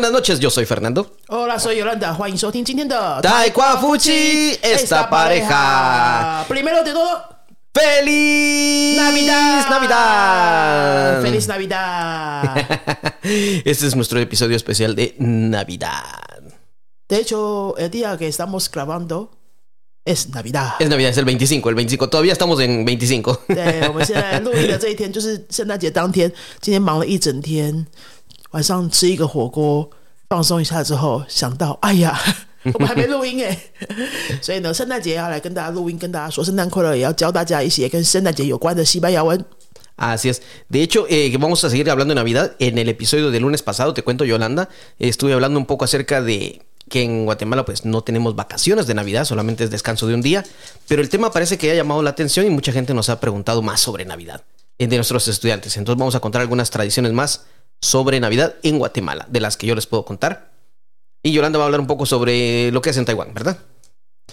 buenas noches, yo soy Fernando. Hola, soy Yolanda. Juan Fuchi, esta pareja. Primero de todo, ¡Feliz Navidad! Navidad! ¡Feliz Navidad! este es nuestro episodio especial de Navidad. De hecho, el día que estamos grabando es Navidad. Es Navidad, es el 25, el 25. Todavía estamos en 25. 对，我们现在录音的这一天就是圣诞节当天。今天忙了一整天，晚上吃一个火锅，放松一下之后，想到，哎呀，我们还没录音哎，所以呢，圣诞节要来跟大家录音，跟大家说圣诞快乐，也要教大家一些跟圣诞节有关的西班牙文。 Así es. De hecho, eh, vamos a seguir hablando de Navidad. En el episodio del lunes pasado, te cuento, Yolanda, estuve hablando un poco acerca de que en Guatemala pues no tenemos vacaciones de Navidad, solamente es descanso de un día, pero el tema parece que ha llamado la atención y mucha gente nos ha preguntado más sobre Navidad eh, de nuestros estudiantes. Entonces vamos a contar algunas tradiciones más sobre Navidad en Guatemala, de las que yo les puedo contar. Y Yolanda va a hablar un poco sobre lo que es en Taiwán, ¿verdad?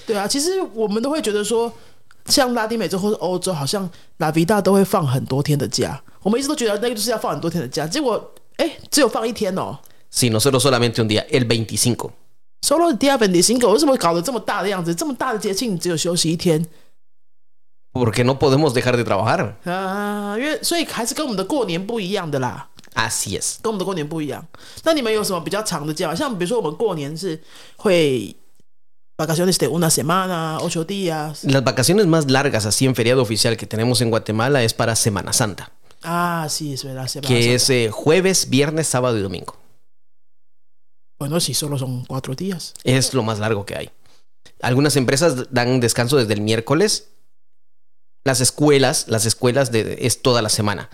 对啊，其实我们都会觉得说，像拉丁美洲或者欧洲，好像拉维大都会放很多天的假。我们一直都觉得那个就是要放很多天的假，结果哎，只有放一天哦。 Sí, nosotros solamente un día, el 25. Solo el día 25，为什么搞得这么大的样子？这么大的节庆只有休息一天 Porque no podemos dejar de trabajar. 啊？因为所以还是跟我们的过年不一样的啦， Así es. 跟我们的过年不一样。那你们有什么比较长的假吗？像比如说我们过年是会 vacaciones de una semana, ocho días Las vacaciones más largas así en feriado oficial que tenemos en Guatemala es para Semana Santa, 啊，sí, es verdad, Semana que Santa. es eh, jueves, viernes, sábado y domingo. Bueno, si solo son cuatro días. Es lo más largo que hay. Algunas empresas dan descanso desde el miércoles. Las escuelas, las escuelas de, es toda la semana.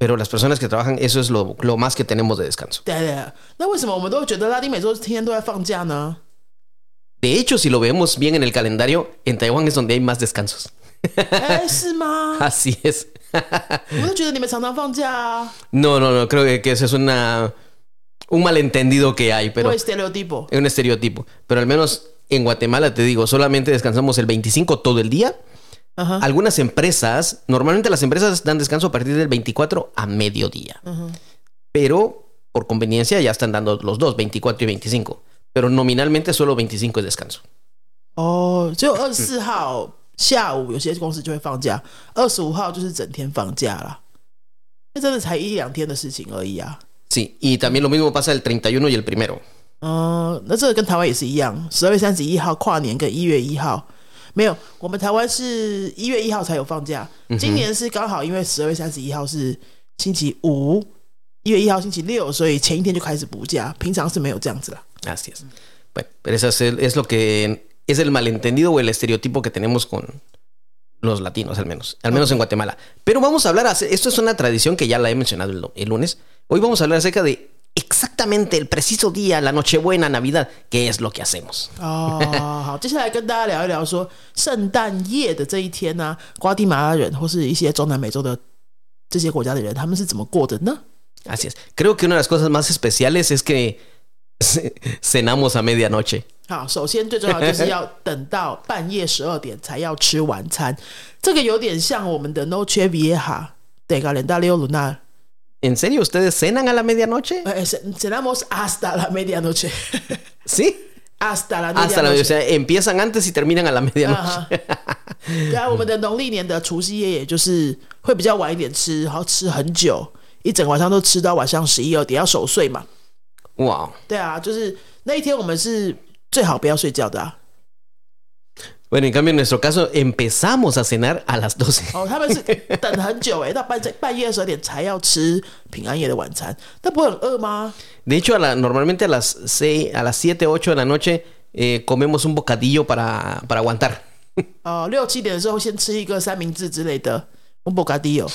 Pero las personas que trabajan, eso es lo, lo más que tenemos de descanso. 对对，那为什么我们都觉得拉丁美洲天天都在放假呢？ De hecho, si lo vemos bien en el calendario, en Taiwán es donde hay más descansos. 哎，是吗？ Así es. 我都觉得你们常常放假啊， No, no, no, creo que, que eso es una, un malentendido que hay, pero pero estereotipo。 es un estereotipo. Pero al menos en Guatemala, te digo, solamente descansamos el 25 todo el día. 嗯哼， Algunas empresas, normalmente las empresas dan descanso a partir del 24 a mediodía. 嗯哼， Pero por conveniencia ya están dando los dos, 24 y 25. Pero nominalmente solo 25 es descanso. 哦，只有二十四号下午有些公司就会放假，二十五号就是整天放假啦。那真的才一两天的事情而已啊。 Sí, y también lo mismo pasa el 31 y el primero. 嗯，那这个跟台湾也是一样，十二月三十一号跨年跟一月一号 没有，我们台湾是一月一号才有放假，今年是刚好因为十二月三十一号是星期五，一月一号星期六，所以前一天就开始补假，平常是没有这样子啦。Así es. Bueno, pero eso es, es lo que es el malentendido o el estereotipo que tenemos con los latinos, al menos. Al menos en Guatemala. Pero vamos a hablar, esto es una tradición que ya la he mencionado el, el lunes. Hoy vamos a hablar acerca de exactamente el preciso día, la Nochebuena, Navidad, qué es lo que hacemos. 哦，好，接下来跟大家聊一聊说圣诞夜的这一天呢、瓜地马拉人或是一些中南美洲的这些国家的人，他们是怎么过的呢？Así es. Creo que una de las cosas más especiales es que ce- cenamos a medianoche. 好，首先最重要就是要等到半夜十二点才要吃晚餐，这个有点像我们的 Noche Vieja de g a l e n d a r i o lunar。¿En serio ustedes cenan a la medianoche? cenamos hasta la medianoche，Sí. hasta la medianoche. Hasta la, medianoche。sea, empiezan antes y terminan a la medianoche. 啊哈，对啊，我们的农历年的除夕夜，也就是会比较晚一点吃，然后吃很久，一整晚上都吃到晚上十一二点，要守岁嘛。Wow. 对啊，就是那一天我们是最好不要睡觉的啊。Bueno, en cambio, en nuestro caso, empezamos a cenar a las 12. 哦，他们是等很久哎，到半半夜十二点才要吃平安夜的晚餐，那不会很饿吗？ De hecho, a la- normalmente a las, 6, a las 7, 8 de la noche eh, comemos un bocadillo para, para aguantar. 哦，六七点的时候先吃一个三明治之类的，un bocadillo，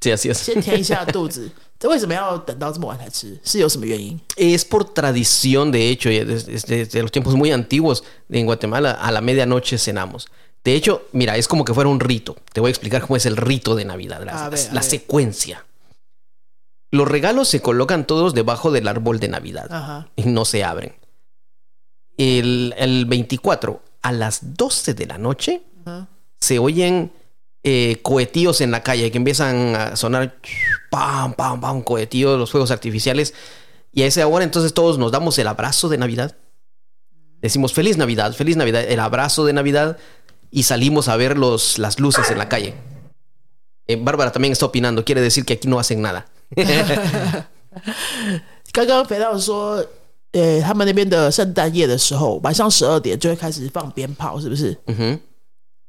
Sí, así es. 先填一下肚子。这为什么要等到这么晚才吃？是有什么原因？ Es por tradición, de hecho, y desde, desde los tiempos muy antiguos en Guatemala, a la medianoche cenamos. De hecho, mira, es como que fuera un rito. Te voy a explicar cómo es el rito de Navidad, la, A ver, a la ver. secuencia. Los regalos se colocan todos debajo del árbol de Navidad Ajá. y no se abren. El, el 24 a las 12 de la noche Ajá. se oyen eh, cohetíos en la calle que empiezan a sonar pam, pam, pam, cohetíos, los fuegos artificiales. Y a esa hora entonces todos nos damos el abrazo de Navidad. Decimos feliz Navidad, feliz Navidad, el abrazo de Navidad y salimos a ver los, las luces en la calle. Eh, Bárbara también está opinando, quiere decir que aquí no hacen nada. 刚刚肥皂说，呃，他们那边的圣诞夜的时候，晚上十二点就会开始放鞭炮，是不是 Ujú,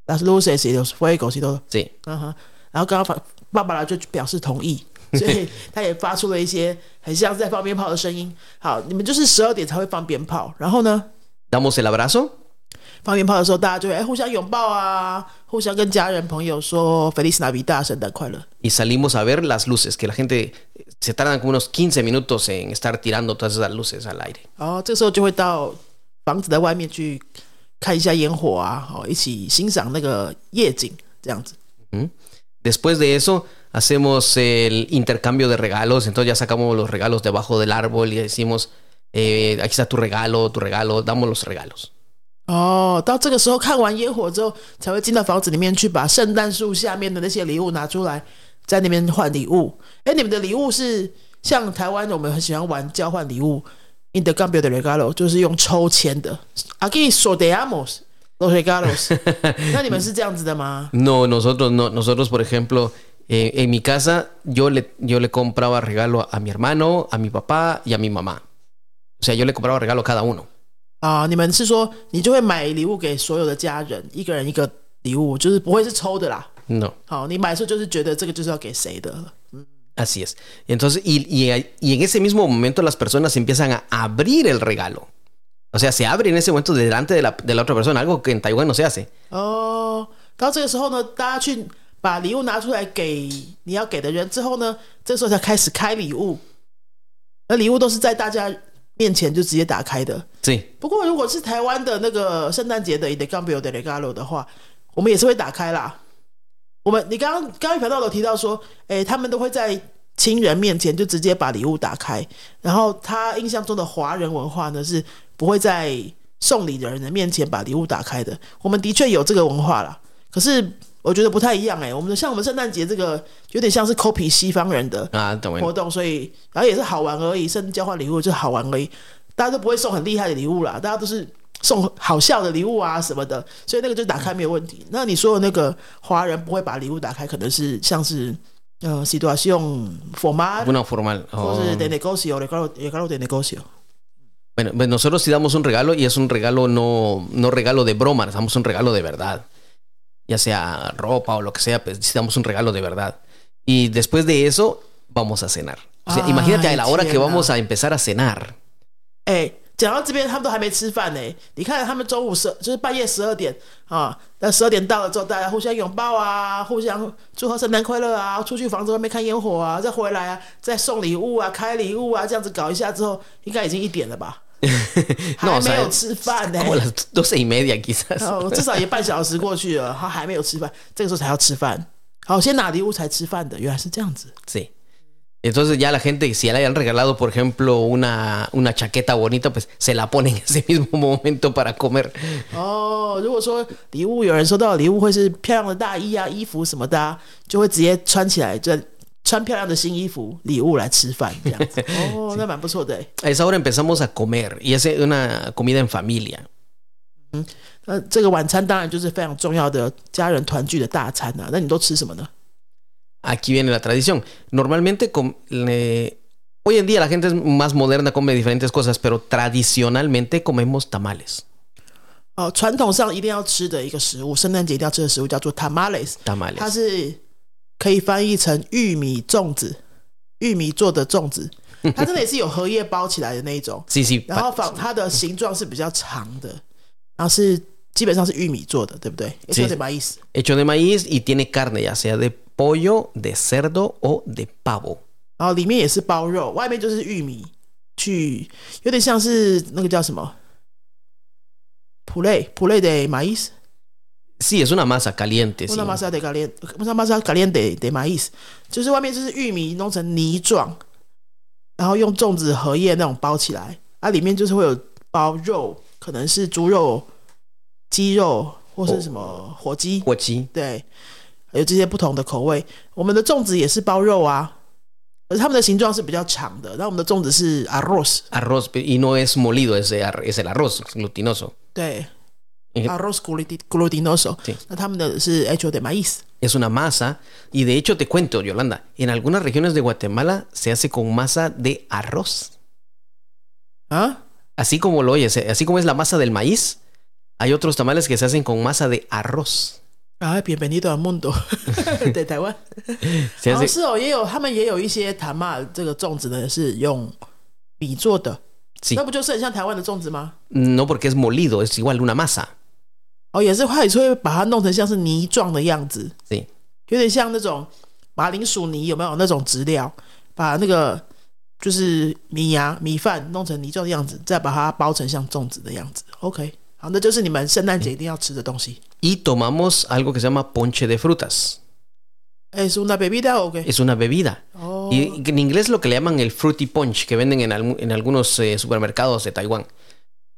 ？Las luces y los fuegos y todo。 Sí. 嗯哼，然后刚刚爸爸爸就表示同意，所以他也发出了一些很像是在放鞭炮的声音。好，你们就是十二点才会放鞭炮，然后呢， Damos el abrazo 放鞭炮的时候，大家就会、哎互相拥抱啊，互相跟家人朋友说 “Feliz Navidad”，圣诞快乐。 y salimos a ver las luces, que la gente se tardan como unos 15 minutos en estar tirando todas esas luces al aire. 然后这时候就会到房子的外面去 看一下烟火啊，哦，一起欣赏那个夜景，这样子。嗯 Después de eso, hacemos el intercambio de regalos. Entonces ya sacamos los regalos debajo del árbol y decimos, eh, aquí está tu regalo, tu regalo, damos los regalos. 哦，到这个时候看完烟火之后，才会进到房子里面去，把圣诞树下面的那些礼物拿出来，在那边换礼物。哎，你们的礼物是像台湾我们很喜欢玩交换礼物 ，intercambio de regalo，就是用抽签的。Aquí sorteamos los regalos 。那你们是这样子的吗？ No, nosotros no. Nosotros, por ejemplo, eh, en mi casa, yo le, yo le compraba regalo a mi hermano, a mi papá y a mi mamá. O sea, yo le compraba regalo a cada uno. 啊，你们是说你就会买礼物给所有的家人，一个人一个礼物，就是不会是抽的啦。 No, 好，你买的时候就是觉得这个就是要给谁的。 Así es. Entonces, y, y- y en ese mismo momento las personas empiezan a abrir el regalo. O sea, se abre en ese momento delante de la, de la otra persona, algo que en Taiwán no se hace. 哦，到这个时候呢，大家去把礼物拿出来给你要给的人之后呢，这时候才开始开礼物。而礼物都是在大家面前就直接打开的。Sí. 不过如果是台湾的那个圣诞节的 Intercambio de Regalo 的话，我们也是会打开啦。我们你刚刚刚刚频道有提到说，诶，他们都会在亲人面前就直接把礼物打开。然后他印象中的华人文化呢是不会在送礼的人的面前把礼物打开的。我们的确有这个文化啦，可是我觉得不太一样诶。我们的像我们圣诞节这个有点像是 copy 西方人的 Ah. 活动，所以然后也是好玩而已，甚至交换礼物就是好玩而已，大家都不会送很厉害的礼物啦，大家都是送好笑的礼物啊什么的，所以那个就打开没有问题。那你说的那个华人不会把礼物打开，可能是像是呃 situación formal， Una formal. 或是 Oh. de negocio regalo regalo de negocio。 Bueno, pues nosotros sí damos un regalo y es un regalo no, no regalo de broma, damos un regalo de verdad. Ya sea ropa o lo que sea, pues sí damos un regalo de verdad. Y después de eso, vamos a cenar. O sea, Ay, imagínate a la hora que tierna. vamos a empezar a cenar. 哎， 讲到这边，他们都还没吃饭呢。你看，他们中午十就是半夜十二点啊，那十二点到了之后，大家互相拥抱啊，互相祝贺圣诞快乐啊，出去房子外面看烟火啊，再回来啊，再送礼物啊，开礼物啊，这样子搞一下之后，应该已经一点了吧 还没有吃饭呢、como las doce y media quizás. 哦，至少也半小时过去了，他还没有吃饭，这个时候才要吃饭。好，先拿礼物才吃饭的，原来是这样子。Sí. Entonces ya la gente, si le hayan regalado, por ejemplo, una, una chaqueta bonita, pues se la pone en ese mismo momento para comer. 哦，如果说礼物有人收到的礼物会是漂亮的大衣啊、衣服什么的、啊，就会直接穿起来，就穿漂亮的新衣服、礼物来吃饭这样子。哦，那蛮不错的欸。 A esa hora empezamos a comer y es una comida en familia. 那这个晚餐当然就是非常重要的家人团聚的大餐啊。那你都吃什么呢？ Aquí viene la tradición. Normalmente, com- le- hoy en día la gente es más moderna, come diferentes cosas, pero tradicionalmente comemos tamales. 哦，传统上一定要吃的一个食物，圣诞节一定要吃的食物叫做 tamales，它 Tamales. 是可以翻译成玉米粽子，玉米做的粽子，它真的也是有荷叶包起来的那一种。 Sí, sí. 然后 pa- 仿它的形状是比较长的，然后是基本上是玉米做的，对不对？也是有点蛮意思。 Hecho de maíz y tiene carne, ya sea de pollo, de cerdo o de pavo. 然后里面也是包肉，外面就是玉米，去有点像是那个叫什么普类普类的马伊斯，Sí, es una masa caliente. 乌 sí. 纳玛萨的咖喱，乌纳玛萨咖喱的的马伊斯，就是外面就是玉米弄成泥状，然后用粽子、荷叶那种包起来，啊，里面就是会有包肉，可能是猪肉、鸡肉或是什么火鸡。Huachi. 对，有这些不同的口味。我们的粽子也是包肉啊， 可是它们的形状是比较长的。那我们的粽子是 arroz， arroz y no es molido, es, de ar- es el arroz glutinoso. 对Eh, ，arroz gludi- glutinoso。Sí. 那他们的是 hecho de maíz。 Es una masa y de hecho te cuento, Yolanda, en algunas regiones de Guatemala se hace con masa de arroz. 啊， Así como lo oyes, eh, así como es la masa del maíz, hay otros tamales que se hacen con masa de arroz. 啊，bienvenido al mundo，对台湾。Se 哦，是哦，也有他们也有一些塔玛这个粽子呢是用米做的，那不就是很像台湾的粽子吗？no porque es molido, es igual una masa. 哦，也是，它也是会把它弄成像是泥状的样子，Sí. 有点像那种马铃薯泥，有没有那种质料？把那个就是米芽米饭弄成泥状的样子，再把它包成像粽子的样子。OK，好，那就是你们圣诞节一定要吃的东西。 Y tomamos algo que se llama ponche de frutas. 哎，是una bebida OK？ Es una bebida. 哦， Y en inglés lo que le llaman el fruity punch que venden en, algu- en algunos eh, supermercados de Taiwán.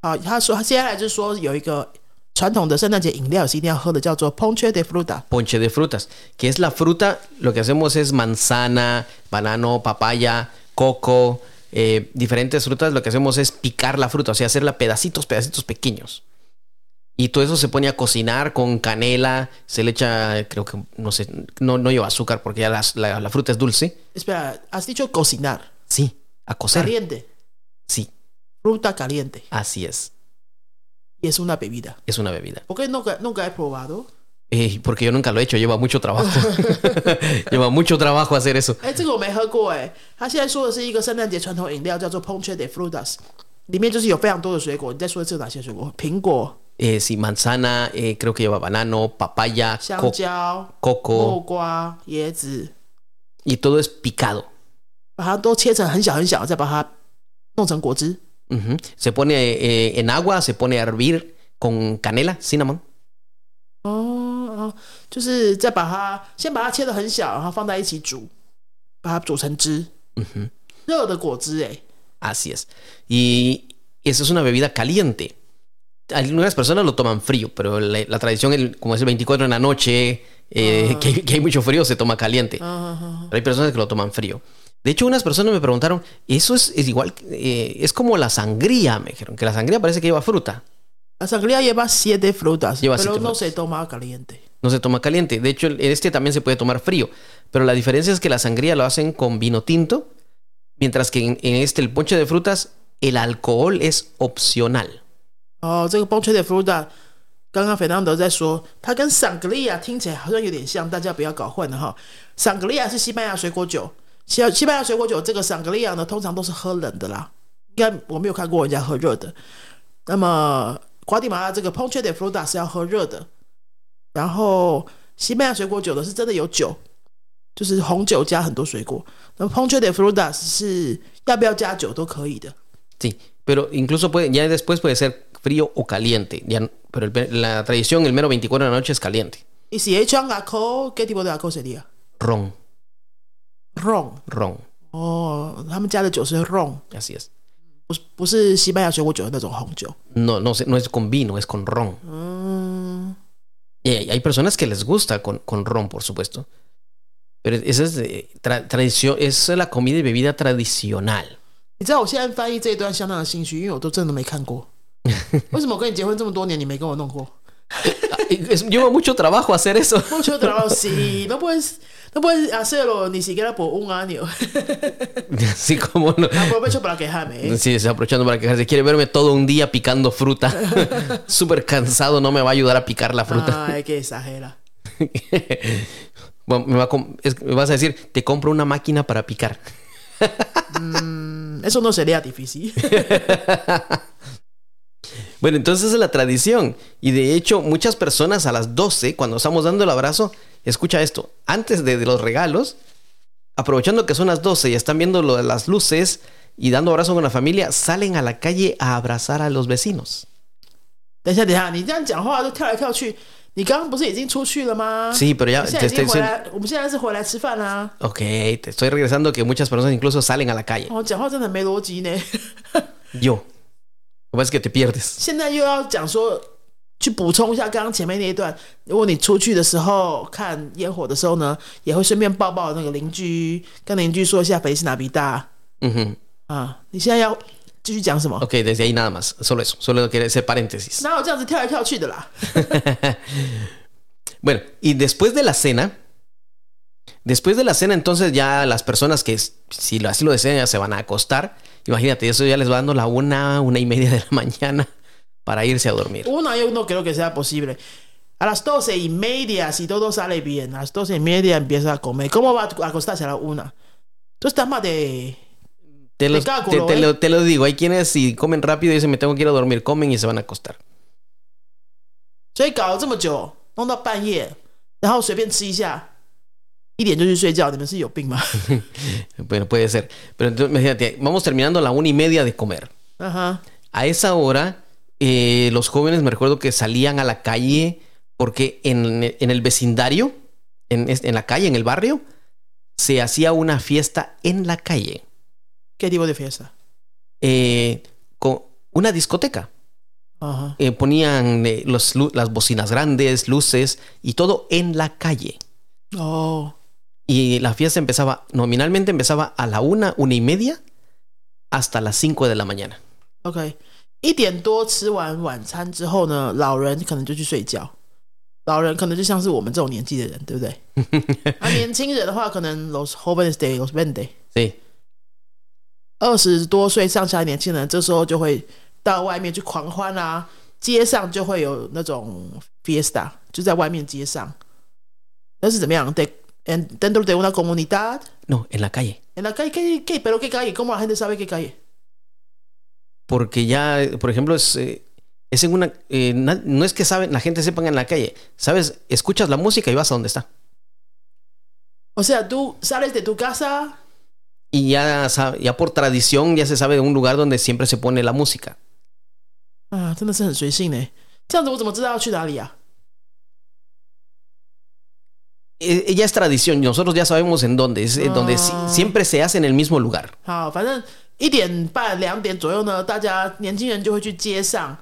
好，他说他接下来就说有一个传统的圣诞节饮料是一定要喝的，叫做 Ponche de Fruta。 Ponche de frutas, que es la fruta, lo que hacemos es manzana, banano, papaya, coco, eh, diferentes frutas, lo que hacemos es picar la fruta, o sea, hacerla pedacitos, pedacitos pequeños. Y todo eso se pone a cocinar con canela, se le echa, creo que, no sé, no, no lleva azúcar porque ya la, la, fruta es dulce. Espera, has dicho cocinar. Sí, a cocer. Caliente. Sí. Fruta caliente. Así es. Y es una bebida. Es una bebida. ¿Por qué nunca, he probado? Eh, porque yo nunca lo he hecho, lleva mucho trabajo. lleva mucho trabajo hacer eso. Eh, de frutas. 里面就是有非常多的水果。你再说一次有哪些水果？苹果、 Eh, sí, manzana, eh, creo que lleva banano, papaya, 香 co- 蕉、 coco. 木瓜、椰子， y todo es picado. 把它都切成很小很小，再把它弄成果汁。 Ujú. Se pone eh, en agua, se pone a hervir con canela, cinnamon. 哦哦，就是再把它先把它切的很小，然后放在一起煮，把它煮成汁， Ujú. 热的果汁哎。 Así es. Y esa es una bebida caliente. Algunas personas lo toman frío, pero la, la tradición, el- como es el 24 en la noche, eh, Ah. que, hay- que hay mucho frío, se toma caliente. 嗯嗯 Pero hay personas que lo toman frío. De hecho, unas personas me preguntaron, eso es, es igual, eh, es como la sangría, me dijeron, que la sangría parece que lleva fruta. La sangría lleva siete frutas, Lleva pero siete no frutas. se toma caliente. No se toma caliente. De hecho, este también se puede tomar frío. Pero la diferencia es que la sangría lo hacen con vino tinto, mientras que en, en este, el ponche de frutas, el alcohol es opcional. 哦，这个 Ponche de Fruta，刚刚 Fernando 在说，它跟 Sangria 听起来好像有点像，大家不要搞混了哈。Sangria 是西班牙水果酒，西西班牙水果酒这个 Sangria 呢，通常都是喝冷的啦，应该我没有看过人家喝热的。那么瓜地马拉这个 Ponche de Fruta 是要喝热的，然后西班牙水果酒呢是真的有酒，就是红酒加很多水果。那 Ponche de frutas 是要不要加酒都可以的。Sí, pero incluso puede, ya después puede ser frío o caliente. Ya, no- pero el- la tradición, el mero 24 de la noche es caliente. Y si echan alcohol, ¿qué tipo de alcohol sería? Ron, ron。 ron. 哦，他们家的酒是 ron， Así es. 不是不是西班牙水果酒的那种红酒。 No, no, se- no es con vino, es con ron. 嗯， Y hay, hay personas que les gusta con, con ron, por supuesto. Pero esa es eh, tra- tradición, es la comida y bebida tradicional. 你知道我现在翻译这一段相当的心虚，因为我都真的没看过。 为什么我跟你结婚这么多年，你没跟我弄过？ Es- lleva mucho trabajo hacer eso. Mucho trabajo, sí. No puedes, no puedes hacerlo ni siquiera por un año. Así como no. Aprovecho para quejarme. ¿eh? Sí, está aprovechando para quejarse. Quiere verme todo un día picando fruta. Súper cansado, no me va a ayudar a picar la fruta. Ay, qué exagera. Bueno, me, va a com- es- me vas a decir, te compro una máquina para picar. Mm, Eso no sería difícil. Bueno, entonces es la tradición. Y de hecho, muchas personas a las 12, cuando estamos dando el abrazo, escucha esto, antes de, de los regalos, aprovechando que son las 12 y están viendo lo las luces y dando abrazo con la familia, salen a la calle a abrazar a los vecinos. Sí, pero ya te estoy diciendo... Ok, te estoy regresando que muchas personas incluso salen a la calle. Yo. Lo que pasa es que te pierdes. 现在又要讲说 去补充一下刚刚前面那一段。如果你出去的时候看烟火的时候呢，也会顺便抱抱那个邻居，跟邻居说一下“斯纳比大 Ujú. 啊。你现在要继续讲什么？ Ok, desde ahí nada más. Solo eso. Solo quería hacer paréntesis. 哪有这样子跳来跳去的啦？ Bueno, y después de la cena, después de la cena, entonces ya las personas que, si lo- así lo desean, ya se van a acostar. Imagínate, eso ya les va dando la una, una y media de la mañana para irse a dormir. Una yo no creo que sea posible. A las doce y media, si todo sale bien, a las doce y media empieza a comer. ¿Cómo va a acostarse a la una? Tú estás más de... Te, los- De cálculo, te- te ¿eh? lo, te lo digo, hay quienes si comen rápido y dicen me tengo que ir a dormir, comen y se van a acostar. 所以搞了这么久，弄到半夜，然后随便吃一下， 一点就去睡觉，你们是有病吗？ Bueno, puede ser. Pero entonces, imagínate, vamos terminando a la una y media de comer. 嗯哼， A esa hora, eh, los jóvenes me recuerdo que salían a la calle porque en, en el vecindario, en, es- en la calle, en el barrio, se hacía una fiesta en la calle. ，qué tipo de fiesta？ eh, con una discoteca. 嗯哼， Eh, ponían eh, los lu- las bocinas grandes, luces y todo en la calle. 哦， Y la fiesta empezaba, nominalmente empezaba a la una, una y media, hasta las 5 de la mañana. OK，一点多吃完晚餐之后呢，老人可能就去睡觉。老人可能就像是我们这种年纪的人，对不对？啊，年轻人的话，可能 los jóvenes de los veinte，Sí. 二十多岁上下的年轻人，这时候就会到外面去狂欢啊，街上就会有那种 fiesta，就在外面街上。那是怎么样？de en dentro de una comunidad No, en la calle. en la calle qué qué pero qué calle cómo la gente sabe qué calle Porque ya, eh, por ejemplo, es, eh, es en una... eh, na- no es que saben, la gente sepan en la calle. Sabes, escuchas la música y vas a donde está. o sea tú sales de tu casa Y ya, sa- ya por tradición ya se sabe de un lugar donde siempre se pone la música. 啊，真的是很随性呢。这样子我怎么知道要去哪里啊？ Eh, ya es tradición, nosotros ya sabemos en dónde, es en donde Ah. siempre se hace en el mismo lugar. 好，反正一点半、两点左右呢，大家年轻人就会去街上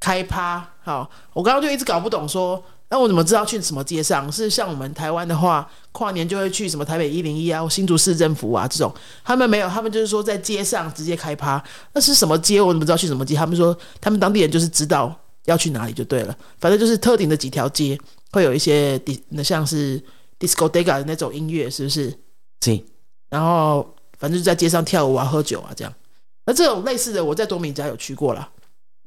开趴。好，我刚刚就一直搞不懂说，那我怎么知道去什么街上？是像我们台湾的话，跨年就会去什么台北一零一啊、或新竹市政府啊这种，他们没有，他们就是说在街上直接开趴。那是什么街？我怎么知道去什么街？他们说他们当地人就是知道要去哪里就对了，反正就是特定的几条街会有一些那像是 disco dega 的那种音乐，是不是？Sí. 然后反正就在街上跳舞啊、喝酒啊这样。那这种类似的，我在多米加有去过啦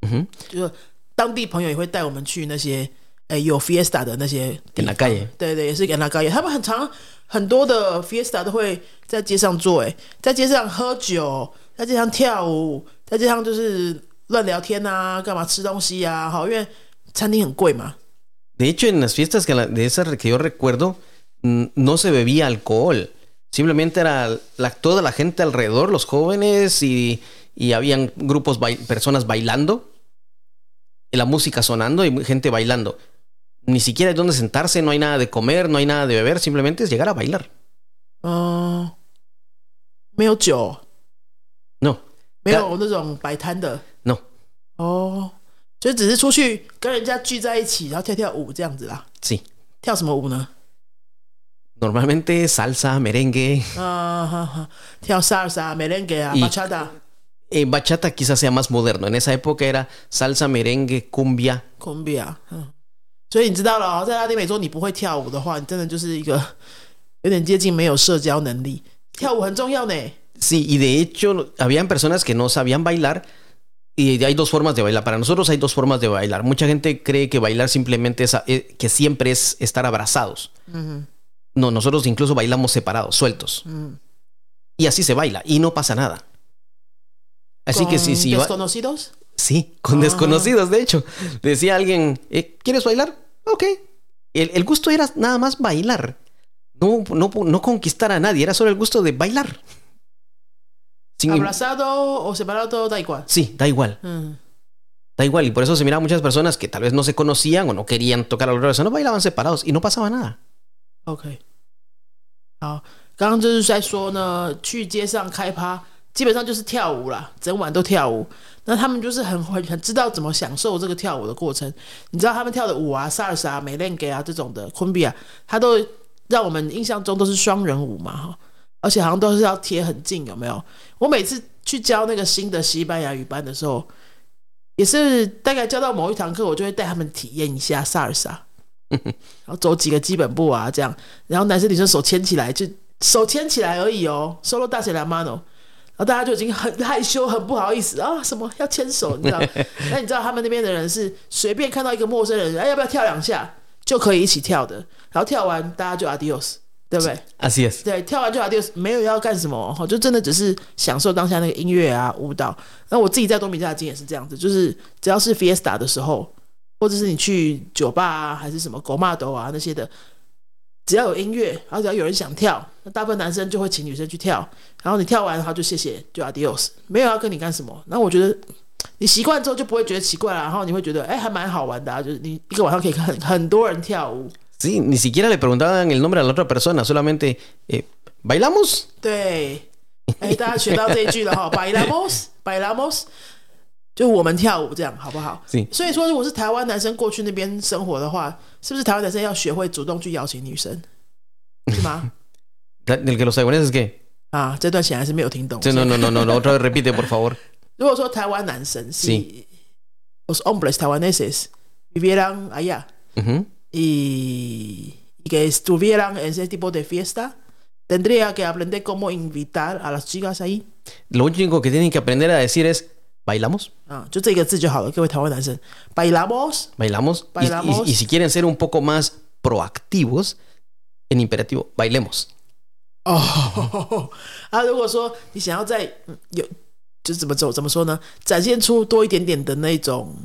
，Ujú. 就是当地朋友也会带我们去那些诶有 fiesta 的那些地方.对对，也是 calle，他们很常很多的 fiesta 都会在街上做，诶，在街上喝酒，在街上跳舞，在街上就是 乱聊天啊，干嘛吃东西啊，好，因为餐厅很贵嘛。 De hecho, en las fiestas que, la- de esas que yo recuerdo, mm, no se bebía alcohol. Simplemente era la, toda la gente alrededor, los jóvenes y, y habían grupos, bai- personas bailando, y la música sonando y gente bailando. Ni siquiera hay donde sentarse, no hay nada de comer, no hay nada de beber, simplemente es llegar a bailar. 嗯，没有酒， No, 没有那种摆摊的。 哦，所以只是出去跟人家聚在一起，然后跳跳舞这样子啦。sí. 跳什么舞呢？Normalmente salsa, merengue, 啊哈哈，跳 salsa、merengue 啊、一 bachata、eh, bachata quizás sea más moderno. En esa época era salsa, merengue, cumbia. cumbia。嗯，所以你知道了哦，在拉丁美洲你不会跳舞的话，你真的就是一个有点接近没有社交能力。跳舞很重要呢。Sí, y de hecho habían personas que no sabían bailar y hay dos formas de bailar. Para nosotros hay dos formas de bailar. Mucha gente cree que bailar simplemente es eh, que siempre es estar abrazados. 嗯 No, nosotros incluso bailamos separados, sueltos. 嗯，Y así se baila y no pasa nada. Así que sí, va- desconocidos。sí, con Ah. desconocidos, de hecho. Decía alguien, eh, ¿quieres bailar? Ok. El, el gusto era nada más bailar. No, no, no conquistar a nadie, era solo el gusto de bailar. Sin- abrazado o separado da igual。sí, da igual. 嗯，Da igual, y por eso se miraban muchas personas que tal vez no se conocían o no querían tocar a los revés, no bailaban separados y no pasaba nada. OK，好，刚刚就是在说呢，去街上开趴，基本上就是跳舞啦，整晚都跳舞。那他们就是很很很知道怎么享受这个跳舞的过程。你知道他们跳的舞啊，萨尔萨、美恋给啊这种的昆比啊，他都让我们印象中都是双人舞嘛哈，而且好像都是要贴很近，有没有？我每次去教那个新的西班牙语班的时候，也是大概教到某一堂课，我就会带他们体验一下萨尔萨，然后走几个基本步啊，这样，然后男生女生手牵起来，就手牵起来而已哦，solo 大写两 mano。然后大家就已经很害羞、很不好意思啊，什么要牵手，你知道？那你知道他们那边的人是随便看到一个陌生人，哎，要不要跳两下就可以一起跳的？然后跳完大家就 adios，对不对？Así es。对，跳完就 adios，没有要干什么，哈，就真的只是享受当下那个音乐啊、舞蹈。那我自己在多米加的经验是这样子，就是只要是 fiesta 的时候，或者是你去酒吧啊，还是什么狗骂斗啊那些的。只要有音乐，然后只要有人想跳，那大部分男生就会请女生去跳。然后你跳完，然后就谢谢，就 adios，没有要跟你干什么。那我觉得你习惯之后就不会觉得奇怪了，然后你会觉得哎，还蛮好玩的，啊就是你一个晚上可以看很多人跳舞。Sí, ni siquiera le preguntaban el nombre a la otra persona, solamente bailamos. 对，哎，大家学到这一句了哈，bailamos，bailamos。就我们跳舞这样好不好？所以说，如果是台湾男生过去那边生活的话，是不是台湾男生要学会主动去邀请女生？是吗？El que los taiwaneses qué？啊，这段显然是没有听懂。No no no no no otra vez repite por favor。如果说台湾男生是，los hombres taiwaneses vivieran allá y que estuvieran en ese tipo de fiesta tendría que aprender cómo invitar a las chicas ahí. Lo único que tienen que aprender a decir es ¿Bailamos? Ah, yo te digo ¿Bailamos? ¿Bailamos? ¿Bailamos? Y, y, si quieren ser un poco más proactivos, en imperativo, bailemos. 哦，啊，如果说你想要在有，就是怎么走，怎么说呢？展现出多一点点的那种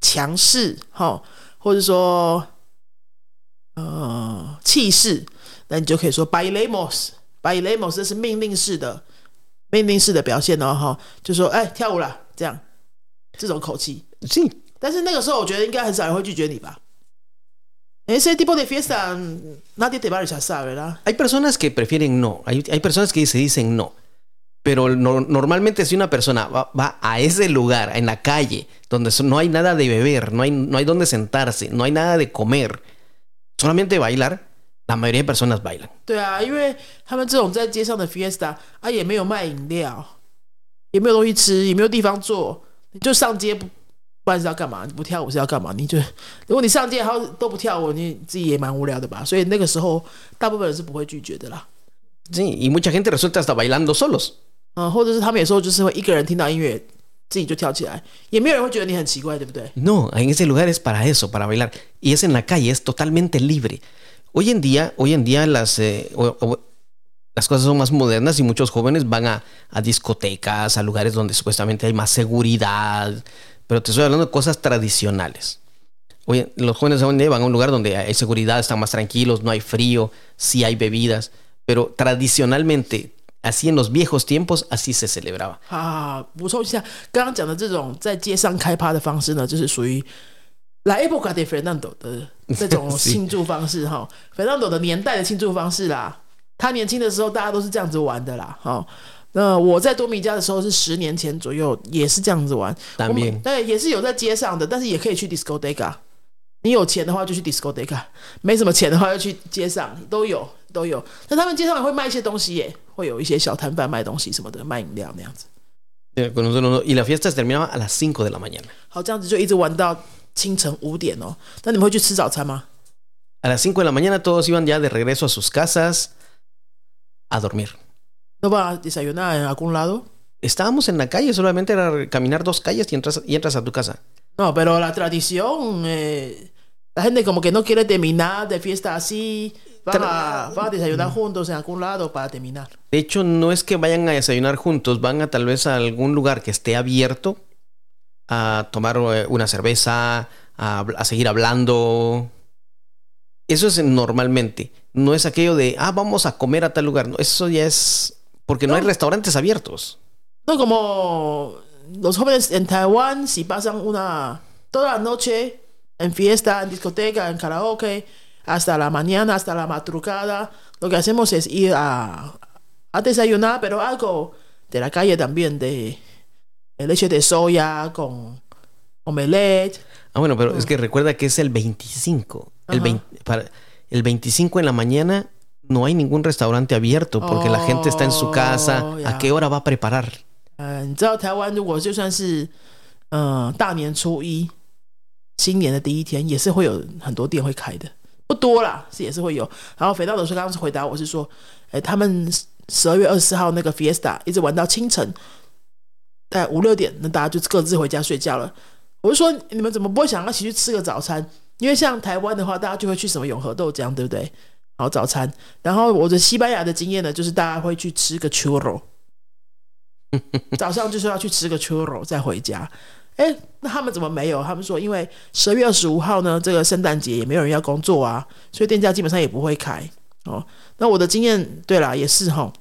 强势，哈， 或者说呃气势，那你就可以说 bailemos，bailemos，这是命令式的。命令式的表现哦，哈，就说哎跳舞了这样，这种口气。但是那个时候我觉得应该很少人会拒绝你吧。Ese tipo de fiesta nadie te va a rechazar, ¿verdad? Hay personas que prefieren no, hay, hay personas que se dicen no. Pero no, normalmente si una persona va, va, a ese lugar, en la calle, donde no hay nada de beber, no hay, no hay donde sentarse, no hay nada de comer, solamente bailar, la mayoría de personas bailan. fiesta, Sí, y mucha gente resulta hasta bailando solos. 嗯，或者是他们有时候就是会一个人听到音乐。自己就跳起来，也没有人会觉得你很奇怪，对不对？No, en ese lugar es para eso, para bailar. Y es en la calle, es totalmente libre. Hoy en día, hoy en día las, eh, las cosas son más modernas y muchos jóvenes van a, discotecas, a lugares donde supuestamente hay más seguridad, pero te estoy hablando de cosas tradicionales. Oye, los jóvenes hoy en día van a un lugar donde hay seguridad, están más tranquilos, no hay frío, sí hay bebidas, pero tradicionalmente así en los viejos tiempos así se celebraba. Ah, 来 época de Fernando 的 这种庆祝方式哈，Fernando 的年代的庆祝方式啦。他年轻的时候，大家都是这样子玩的啦。哈，那我在多米加的时候是十年前左右，也是这样子玩。单边对，也是有在街上的，但是也可以去 disco deca。你有钱的话就去 disco deca，没什么钱的话就去街上，都有都有。那他们街上也会卖一些东西耶，会有一些小摊贩卖东西什么的，卖饮料那样子。对，con nosotros y la fiesta terminaba a las cinco de la mañana。好，这样子就一直玩到。清晨五点哦，那你们会去吃早餐吗？A las cinco de la mañana todos iban ya de regreso a sus casas a dormir. ¿No va a desayunar en algún lado? Estábamos en la calle, solamente era caminar dos calles y entras, y entras a tu casa. No, pero la tradición, eh, la gente como que no quiere terminar de fiesta así. Van a, van a, desayunar juntos en algún lado para terminar. De hecho, no es que vayan a desayunar juntos, van a tal vez a algún lugar que esté abierto a tomar eh, una cerveza, a, seguir hablando. Eso es normalmente. No es aquello de, ah, vamos a comer a tal lugar. No, eso ya es porque no, hay restaurantes abiertos. No como los jóvenes en Taiwán, si pasan una toda la noche en fiesta, en discoteca, en karaoke, hasta la mañana, hasta la madrugada, lo que hacemos es ir a, a desayunar, pero algo de la calle también de eh, leche de soya con omelette. Ah, bueno, pero es que recuerda que es el 25. El, Ajá. 20 para, el 25 en la mañana no hay ningún restaurante abierto porque la gente está en su casa. Oh, ¿A qué hora va a preparar? 呃，新年的第一天，也是会有很多店会开的，不多啦，是也是会有。然后肥皂老师刚刚是回答我是说，哎，他们十二月二十四号那个 Fiesta 一直玩到清晨，大概五六点，那大家就各自回家睡觉了。我就说你们怎么不会想要一起去吃个早餐？因为像台湾的话，大家就会去什么永和豆浆，对不对？好早餐。然后我的西班牙的经验呢，就是大家会去吃个 churro，早上就是要去吃个 churro 再回家。哎，那他们怎么没有？他们说，因为十二月二十五号呢，这个圣诞节也没有人要工作啊，所以店家基本上也不会开哦。那我的经验，对啦，也是哈。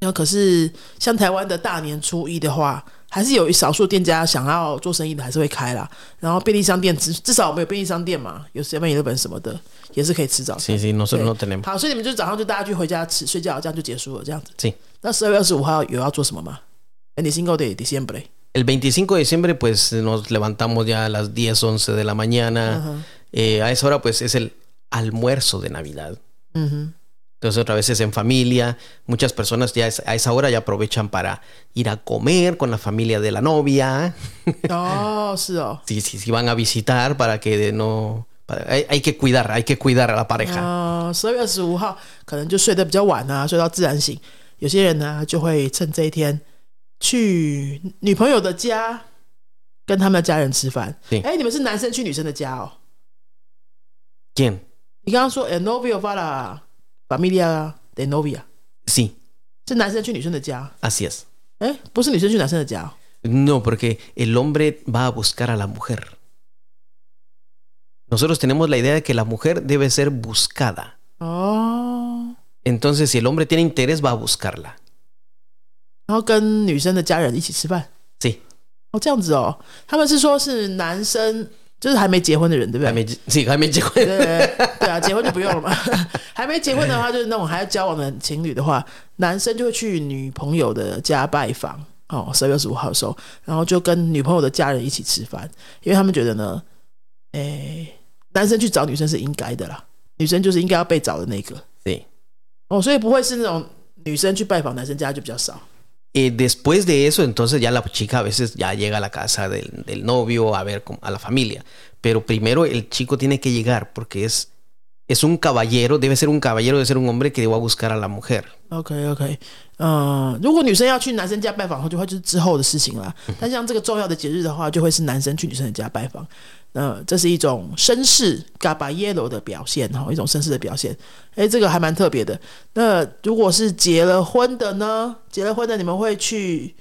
那可是像台湾的大年初一的话，还是有一少数店家想要做生意的，还是会开啦。然后便利商店至至少我们有便利商店嘛，有 Seven Eleven 什么的，也是可以吃早餐。Nosotros 对 no tenemos. 好，所以你们就早上就大家去回家吃睡觉，这样就结束了，这样子。Sí. 那十二月二十五号有要做什么吗？哎，你 cinco de diciembre。El 25 de diciembre, pues nos levantamos ya a las 10, 11 de la mañana. 嗯哼， Eh, a esa hora, pues es el almuerzo de Navidad. 嗯哼， Entonces, otra vez es en familia. Muchas personas ya es- a esa hora ya aprovechan para ir a comer con la familia de la novia. 哦，是哦， Si, si, si van a visitar para que no. para- hay, hay que cuidar, hay que cuidar a la pareja. 呃，十二月二十五号可能就睡得比较晚啊，睡到自然醒。有些人呢就会趁这一天 去女朋友的家，跟他们的家人吃饭。对哎，你们是男生去女生的家哦？ ¿Quién? 你刚刚说 el novio va la familia de novia， Sí, 是男生去女生的家？ así es. 哎，不是女生去男生的家、哦。 No, porque el hombre va a buscar a la mujer. Nosotros tenemos la idea de que la mujer debe ser buscada. 哦， Entonces, si el hombre tiene interés, va a buscarla. 然后跟女生的家人一起吃饭。哦，这样子哦，他们是说是男生，就是还没结婚的人，对不对？Jaime- sí, Jaime llegó. 对对啊，结婚就不用了嘛。还没结婚的话，就是那种还要交往的情侣的话，男生就会去女朋友的家拜访。哦，十二月十五号的时候，然后就跟女朋友的家人一起吃饭，因为他们觉得呢，诶，男生去找女生是应该的啦，女生就是应该要被找的那个。Sí. 哦，所以不会是那种女生去拜访男生家就比较少。Y después de eso, entonces ya la chica a veces ya llega a la casa del, del novio a ver cómo- a la familia. Pero primero el chico tiene que llegar porque es, es un caballero, debe ser un caballero, debe ser un hombre que va a buscar a la mujer. OK OK，呃，如果女生要去男生家拜访的话，就会就是之后的事情啦。但像这个重要的节日的话，就会是男生去女生的家拜访。 呃，这是一种绅士 （gaballero） 的表现哈，一种绅士的表现。哎，这个还蛮特别的。那如果是结了婚的呢？结了婚的你们会去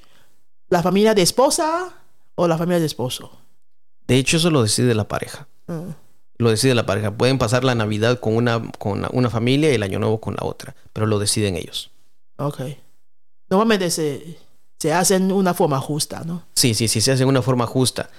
la familia de esposa o la familia de esposo？ De hecho, eso lo decide la pareja. 嗯 Lo decide la pareja. Pueden pasar la Navidad con una, con una- una familia y el Año Nuevo con la otra, pero lo deciden ellos. ，OK。Normalmente se se hacen una forma justa, ¿no? Sí, sí, sí, se hace de una forma justa.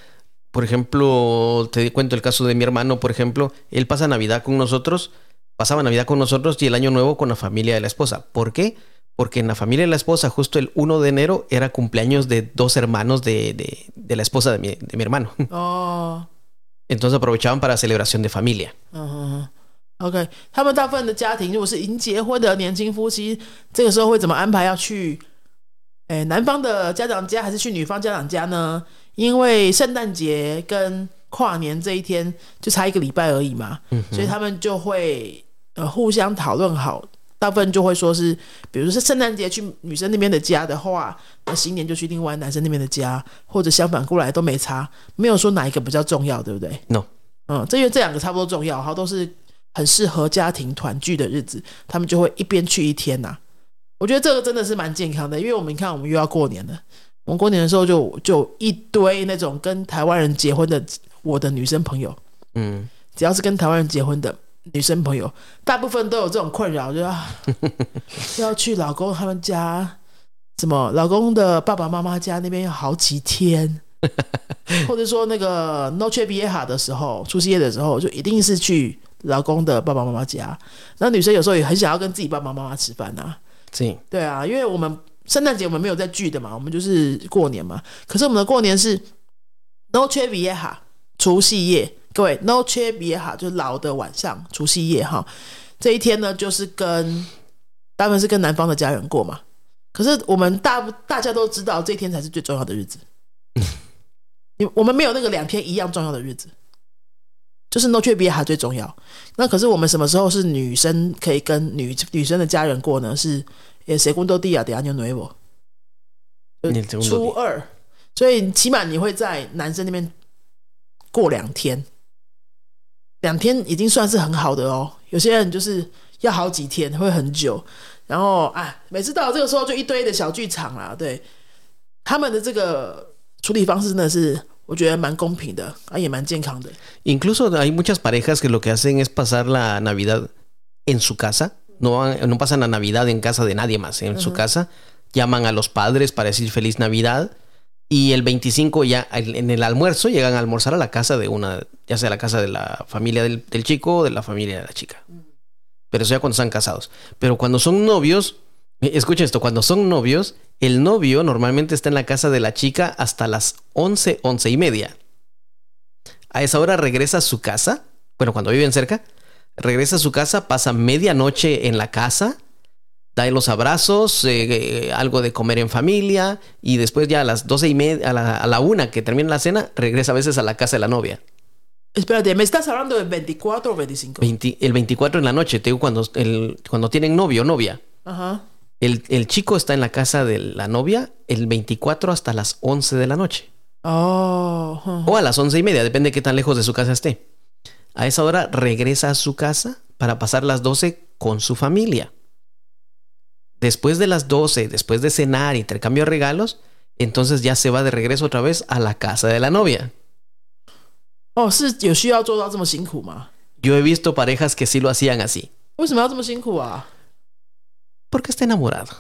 Por ejemplo, te cuento el caso de mi hermano, por ejemplo, él pasa Navidad con nosotros, pasaba Navidad con nosotros y el Año Nuevo con la familia de la esposa. ¿Por qué? Porque en la familia de la esposa, justo el 1 de enero, era cumpleaños de dos hermanos de, de- de la esposa de mi, de mi hermano. 哦。 Entonces aprovechaban para celebración de familia. 嗯哼哼，OK，他们大部分的家庭如果是已经结婚的年轻夫妻，这个时候会怎么安排？要去，诶，男方的家长家还是去女方家长家呢？ 因为圣诞节跟跨年这一天就差一个礼拜而已嘛，所以他们就会呃互相讨论好。大部分就会说是，比如说是圣诞节去女生那边的家的话，那新年就去另外男生那边的家，或者相反过来都没差，没有说哪一个比较重要，对不对？No. 嗯，这因为这两个差不多重要，哈，都是很适合家庭团聚的日子，他们就会一边去一天呐、我觉得这个真的是蛮健康的，因为我们看，我们又要过年了，我们过年的时候就就一堆那种跟台湾人结婚的我的女生朋友，Mm. 只要是跟台湾人结婚的女生朋友，大部分都有这种困扰，就啊 要去老公他们家，什么老公的爸爸妈妈家那边要好几天，或者说那个 Noche Vieja 的时候，除夕夜的时候，就一定是去老公的爸爸妈妈家。那女生有时候也很想要跟自己爸爸妈妈吃饭啊，Sí. 对啊，因为我们圣诞节我们没有在聚的嘛，我们就是过年嘛。可是我们的过年是 Noche Vieja，除夕夜。各位 Noche Vieja 就是老的晚上，除夕夜哈。这一天呢，就是跟当然是跟男方的家人过嘛。可是我们大大家都知道，这一天才是最重要的日子。你我们没有那个两天一样重要的日子，就是 Noche Vieja 最重要。那可是我们什么时候是女生可以跟女女生的家人过呢？是。也 segundo día de año nuevo，初二，所以起码你会在男生那边过两天，两天已经算是很好的哦。有些人就是要好几天，会很久。然后啊，每次到这个时候就一堆的小剧场啦，对他们的这个处理方式呢，是我觉得蛮公平的啊，也蛮健康的。Incluso hay muchas parejas que lo que hacen es pasar la Navidad en su casa. No, no pasan la Navidad en casa de nadie más, en su casa. Llaman a los padres para decir feliz Navidad. Y el 25 ya en el almuerzo llegan a almorzar a la casa de una, ya sea la casa de la familia del, chico o de la familia de la chica. Pero eso ya cuando están casados. Pero cuando son novios, eh, escuchen esto, cuando son novios, el novio normalmente está en la casa de la chica hasta las 11, 11 y media. A esa hora regresa a su casa, bueno, cuando viven cerca, regresa a su casa, pasa medianoche en la casa, da los abrazos, eh, eh, algo de comer en familia y después ya a las doce y media, a la, una que termina la cena, regresa a veces a la casa de la novia. Espérate, ¿me estás hablando del 24 o 25? el 24 en la noche, te digo, cuando, el, cuando tienen novio o novia. Ajá. El, el, chico está en la casa de la novia el 24 hasta las 11 de la noche. Oh. O a las once y media, depende de qué tan lejos de su casa esté. A esa hora regresa a su casa para pasar las 12 con su familia. Después de las 12, después de cenar, intercambio de regalos, entonces ya se va de regreso otra vez a la casa de la novia. Oh, Yo he visto parejas que sí lo hacían así. Porque está enamorado.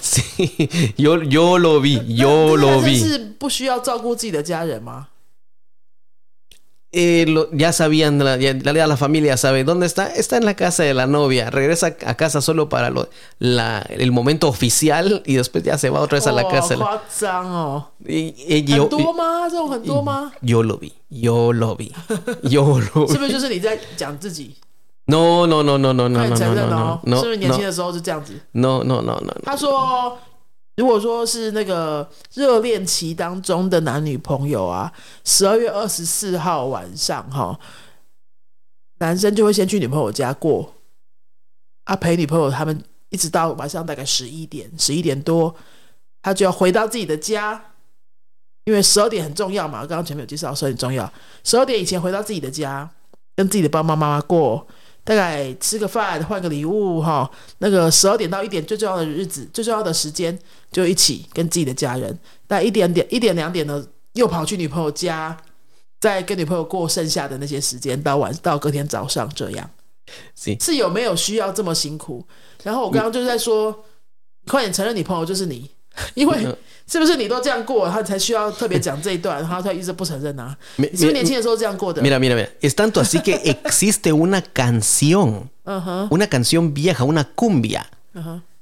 sí, yo, yo lo vi, yo lo vi. Eh, lo, ya sabían, la, ya, la familia sabe dónde está. Está en la casa de la novia. Regresa a casa solo para lo, la, el momento oficial y después ya se va otra vez a la oh, casa. Y, y, yo, y, yo lo vi, yo lo vi, yo lo vi. No, no, no, no, no, no, no, no, no, no, no, no, no, no, no. 如果说是那个热恋期当中的男女朋友啊，十二月二十四号晚上哈，男生就会先去女朋友家过，啊陪女朋友他们一直到晚上大概十一点十一点多，他就要回到自己的家，因为十二点很重要嘛，刚刚前面有介绍十二点重要，十二点以前回到自己的家，跟自己的爸爸妈妈过。大概吃个饭，换个礼物哈。那个十二点到一点最重要的日子，最重要的时间，就一起跟自己的家人。那一点点、一点两点呢，又跑去女朋友家，再跟女朋友过剩下的那些时间，到晚到隔天早上这样。是有没有需要这么辛苦？然后我刚刚就是在说，快点承认你朋友就是你，因为。是不是你都这样过，他才需要特别讲这一段，然后他一直不承认啊？你是不是年轻的时候这样过的？Mira, mira, mira. Es tanto así que existe una canción, una canción vieja, una cumbia,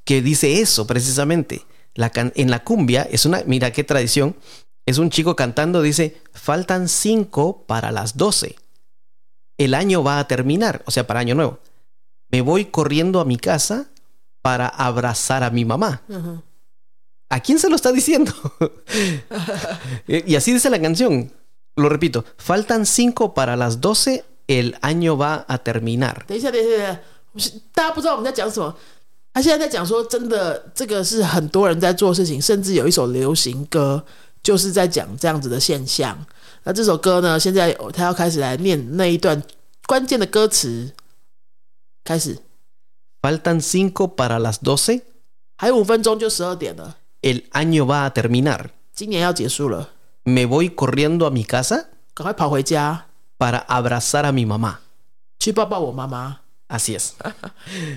que dice eso precisamente. La en la cumbia es una, mira qué tradición. Es un chico cantando, dice, faltan cinco para las doce. El año va a terminar, o sea, para año nuevo. Me voy corriendo a mi casa para abrazar a mi mamá. ¿A quién se lo está diciendo? y así dice la canción. Lo repito, faltan cinco para las doce, el año va a terminar. 等一下，等一下，大家不知道我们在讲什么。他现在在讲说，真的，这个是很多人在做事情，甚至有一首流行歌就是在讲这样子的现象。那这首歌呢，现在他要开始来念那一段关键的歌词。开始。Faltan cinco para las doce，还有五分钟就十二点了。 El año va a terminar. Me voy corriendo a mi casa para abrazar a mi mamá. Así es.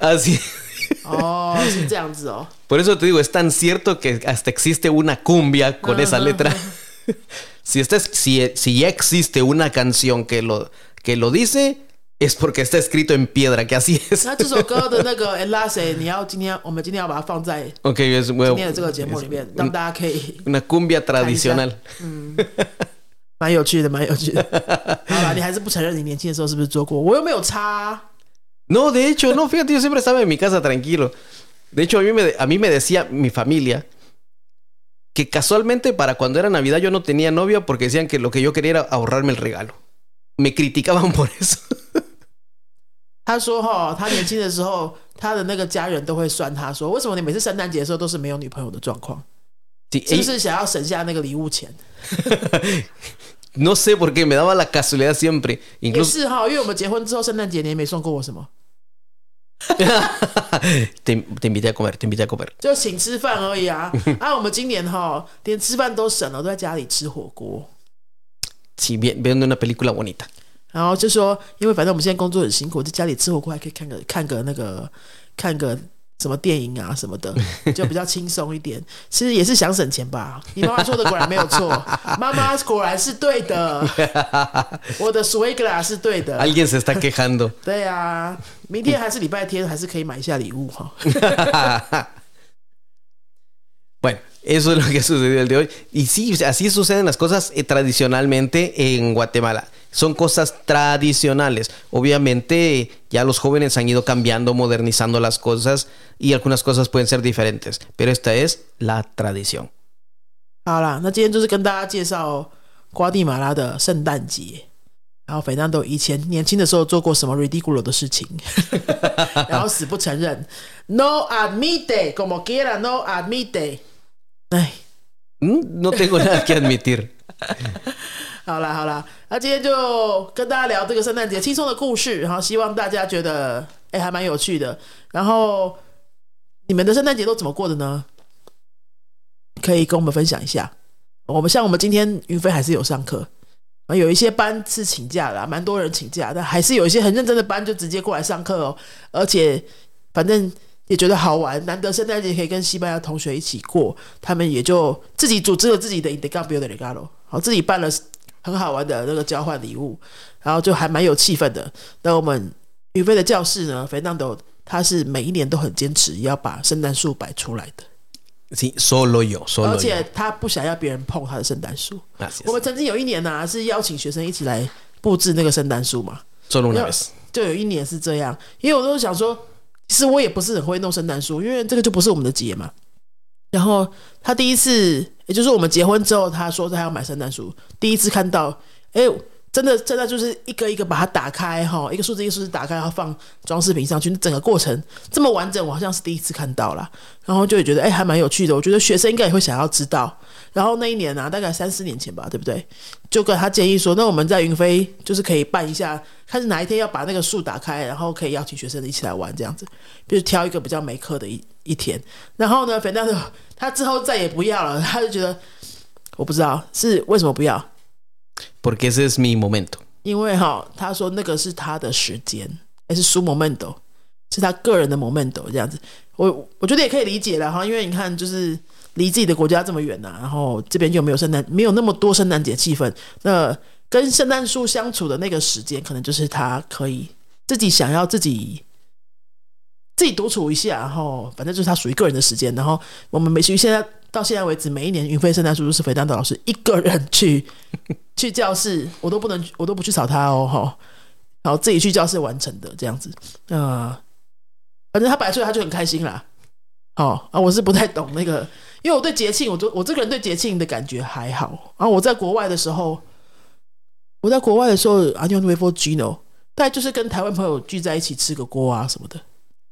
Así. Por eso te digo, es tan cierto que hasta existe una cumbia con esa letra. si, si, si ya existe una canción que lo, que lo dice, es porque está escrito en piedra, que así es. 那这首歌的那个 Enlace，你要今天我们今天要把它放在 Ok, es 今 bueno, 天的这个节目里面，让大家可以 una cumbia tradicional. 蛮有趣的，蛮有趣的。好啦，你还是不承认你年轻的时候是不是做过？我又没有差啊、 No, de hecho, no, fíjate, yo siempre estaba en mi casa tranquilo. De hecho, a mí me, a mí me decía mi familia que casualmente para cuando era Navidad yo no tenía novia porque decían que lo que yo quería era ahorrarme el regalo. Me criticaban por eso. 他说哈，他年轻的时候，他的那个家人都会酸他说，为什么你每次圣诞节的时候都是没有女朋友的状况？Sí, 是不是想要省下那个礼物钱？no sé por qué, me daba la casualidad siempre. Incluso 是哈，因为我们结婚之后，圣诞节你也没送过我什么，te, te invité a comer, te invité a comer. 就请吃饭而已啊。啊，我们今年哈连吃饭都省了，都在家里吃火锅。Sí, vi- viendo una película bonita. 然后就说，因为反正我们现在工作很辛苦，在家里吃火锅还可以看个看个那个看个什么电影啊什么的，就比较轻松一点。其实也是想省钱吧。你妈妈说的果然没有错，妈妈果然是对的，我的 s w i g l a 是对的。Alguien se está quejando. 对啊，明天还是礼拜天，还是可以买一下礼物哈。Bueno, eso es lo que sucedió el de hoy. Y sí, así suceden las cosas eh, tradicionalmente en Guatemala. Son cosas tradicionales. Obviamente ya los jóvenes han ido cambiando, modernizando las cosas y algunas cosas pueden ser diferentes. Pero esta es la tradición. 好啦，那今天就是跟大家介绍瓜地马拉的圣诞节。然后斐南多以前年轻的时候做过什么 ridiculous 的事情，然后死不承认。No admite, como quiera, no admite。哎， Mm, No tengo nada que admitir. 好啦好啦，那今天就跟大家聊这个圣诞节轻松的故事，然后希望大家觉得哎还蛮有趣的。然后你们的圣诞节都怎么过的呢？可以跟我们分享一下。我们像我们今天云飞还是有上课，啊，有一些班是请假啦，蛮多人请假，但还是有一些很认真的班就直接过来上课哦，而且反正也觉得好玩，难得圣诞节可以跟西班牙同学一起过，他们也就自己组织了自己的 intercambio de regalo，好，自己办了很好玩的那个交换礼物，然后就还蛮有气氛的。那我们云飞的教室呢，肥当斗他是每一年都很坚持要把圣诞树摆出来的，Sí, solo yo, 而 solo yo. 且他不想要别人碰他的圣诞树。我们曾经有一年呢、是邀请学生一起来布置那个圣诞树嘛，Solo una Yo- vez. 就有一年是这样，因为我都想说，其实我也不是很会弄圣诞树，因为这个就不是我们的节嘛。然后他第一次，也就是我们结婚之后，他说他要买圣诞树，第一次看到，哎，真的真的就是一个一个把它打开哈，一个数字一个数字打开，然后放装饰品上去，整个过程这么完整，我好像是第一次看到啦。然后就会觉得哎还蛮有趣的，我觉得学生应该也会想要知道。然后那一年啊，大概三四年前吧，对不对？就跟他建议说，那我们在云飞就是可以办一下，看是哪一天要把那个树打开，然后可以邀请学生一起来玩这样子，就是挑一个比较没课的一一天。然后呢，反正他之后再也不要了，他就觉得我不知道是为什么不要，Porque ese es mi momento. 因为哈，他说那个是他的时间，还是书 momento，是他个人的 momento 这样子。我我觉得也可以理解了哈，因为你看，就是离自己的国家这么远呐、然后这边又没有圣诞，没有那么多圣诞节气氛，那跟圣诞树相处的那个时间，可能就是他可以自己想要自己自己独处一下，然后反正就是他属于个人的时间。然后我们每其实现在到现在为止，每一年云飞圣诞树都是肥当的老师一个人去 去教室，我都不能，我都不去找他哦，哈，然后自己去教室完成的这样子，呃，反正他摆出来他就很开心啦。好、啊，我是不太懂那个，因为我对节庆，我就我这个人对节庆的感觉还好。然后我在国外的时候，我在国外的时候，I don't wait for Gino，大概就是跟台湾朋友聚在一起吃个锅啊什么的。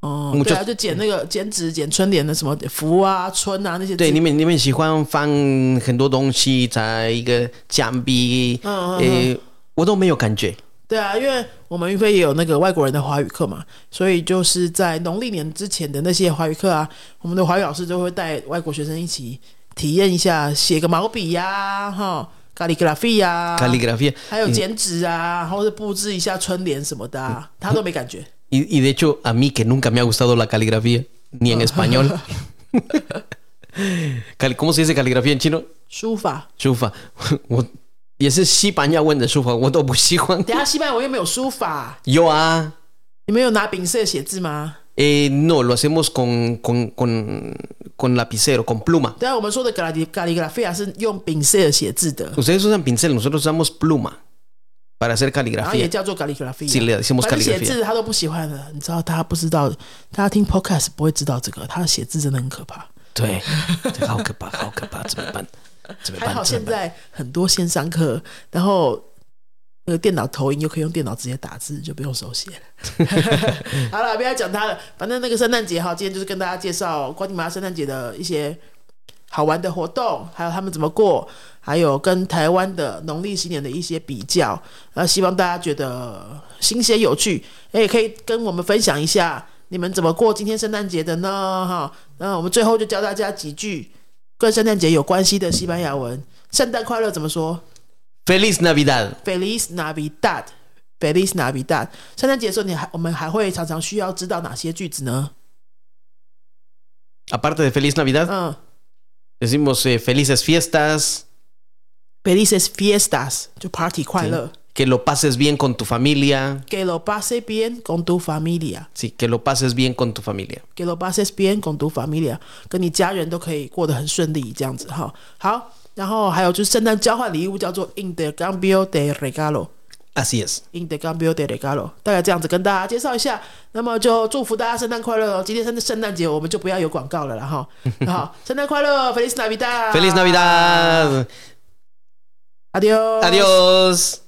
哦，对啊，就剪那个剪纸、剪春联的什么福啊、春啊那些。对，你们你们喜欢放很多东西在一个墙壁，嗯，嗯嗯呃，我都没有感觉。对啊，因为我们云飞也有那个外国人的华语课嘛，所以就是在农历年之前的那些华语课啊，我们的华语老师就会带外国学生一起体验一下写个毛笔呀，哈，咖喱格拉菲呀，Caligrafía. 还有剪纸啊，或者布置一下春联什么的、啊，他都没感觉。Y, y de hecho, a mí que nunca me ha gustado la caligrafía, ni en español. Cali- ¿Cómo se dice caligrafía en chino? 书法，书法，我也是西班牙文的书法，我都不喜欢。等一下西班牙文又没有书法， Yo ah, 你们有拿丙色写字吗？ eh, no, lo hacemos con, con, con, con lapicero, con pluma. 对啊，我们说的咖喱咖喱格拉菲亚是用丙色写字的， Ustedes usan pincel, nosotros usamos pluma Para hacer 然后也.叫做咖喱格拉菲亚。Sí, le decimos 反正写.字他都不喜欢的，你知道他不知道，他听 podcast 不会知道这个，他写字真的很可怕。对，好可怕，好可怕，怎么办？怎么办？还好现在很多线上课，然后那个电脑投影又可以用电脑直接打字，就不用手写了。好了，不要讲它了，反正那个圣诞节哈，今天就是跟大家介绍瓜地马拉圣诞节的一些好玩的活动，还有他们怎么过，还有跟台湾的农历新年的一些比较。那希望大家觉得新鲜有趣，也可以跟我们分享一下你们怎么过今天圣诞节的呢？哈，那我们最后就教大家几句跟圣诞节有关系的西班牙文。圣诞快乐怎么说 Feliz Navidad.？Feliz Navidad。Feliz Navidad。圣诞节的时候，你还我们还会常常需要知道哪些句子呢？Aparte de Feliz Navidad, 嗯 decimos eh, felices fiestas, ，Felices Fiestas 就 Party 快乐。 que lo pases bien con tu familia. Que lo pase bien con tu familia. Sí, que lo pases bien con tu familia. Que lo pases bien con tu familia，跟你家人都可以过得很顺利，这样子哈。好，然后还有就是圣诞交换礼物叫做 intercambio de regalo。 Así es. intercambio de regalo，大概这样子跟大家介绍一下。那么就祝福大家圣诞快乐哦！今天圣圣诞节我们就不要有广告了啦哈。好，圣诞快乐，Feliz Navidad。 Feliz Navidad. Adiós. Adiós.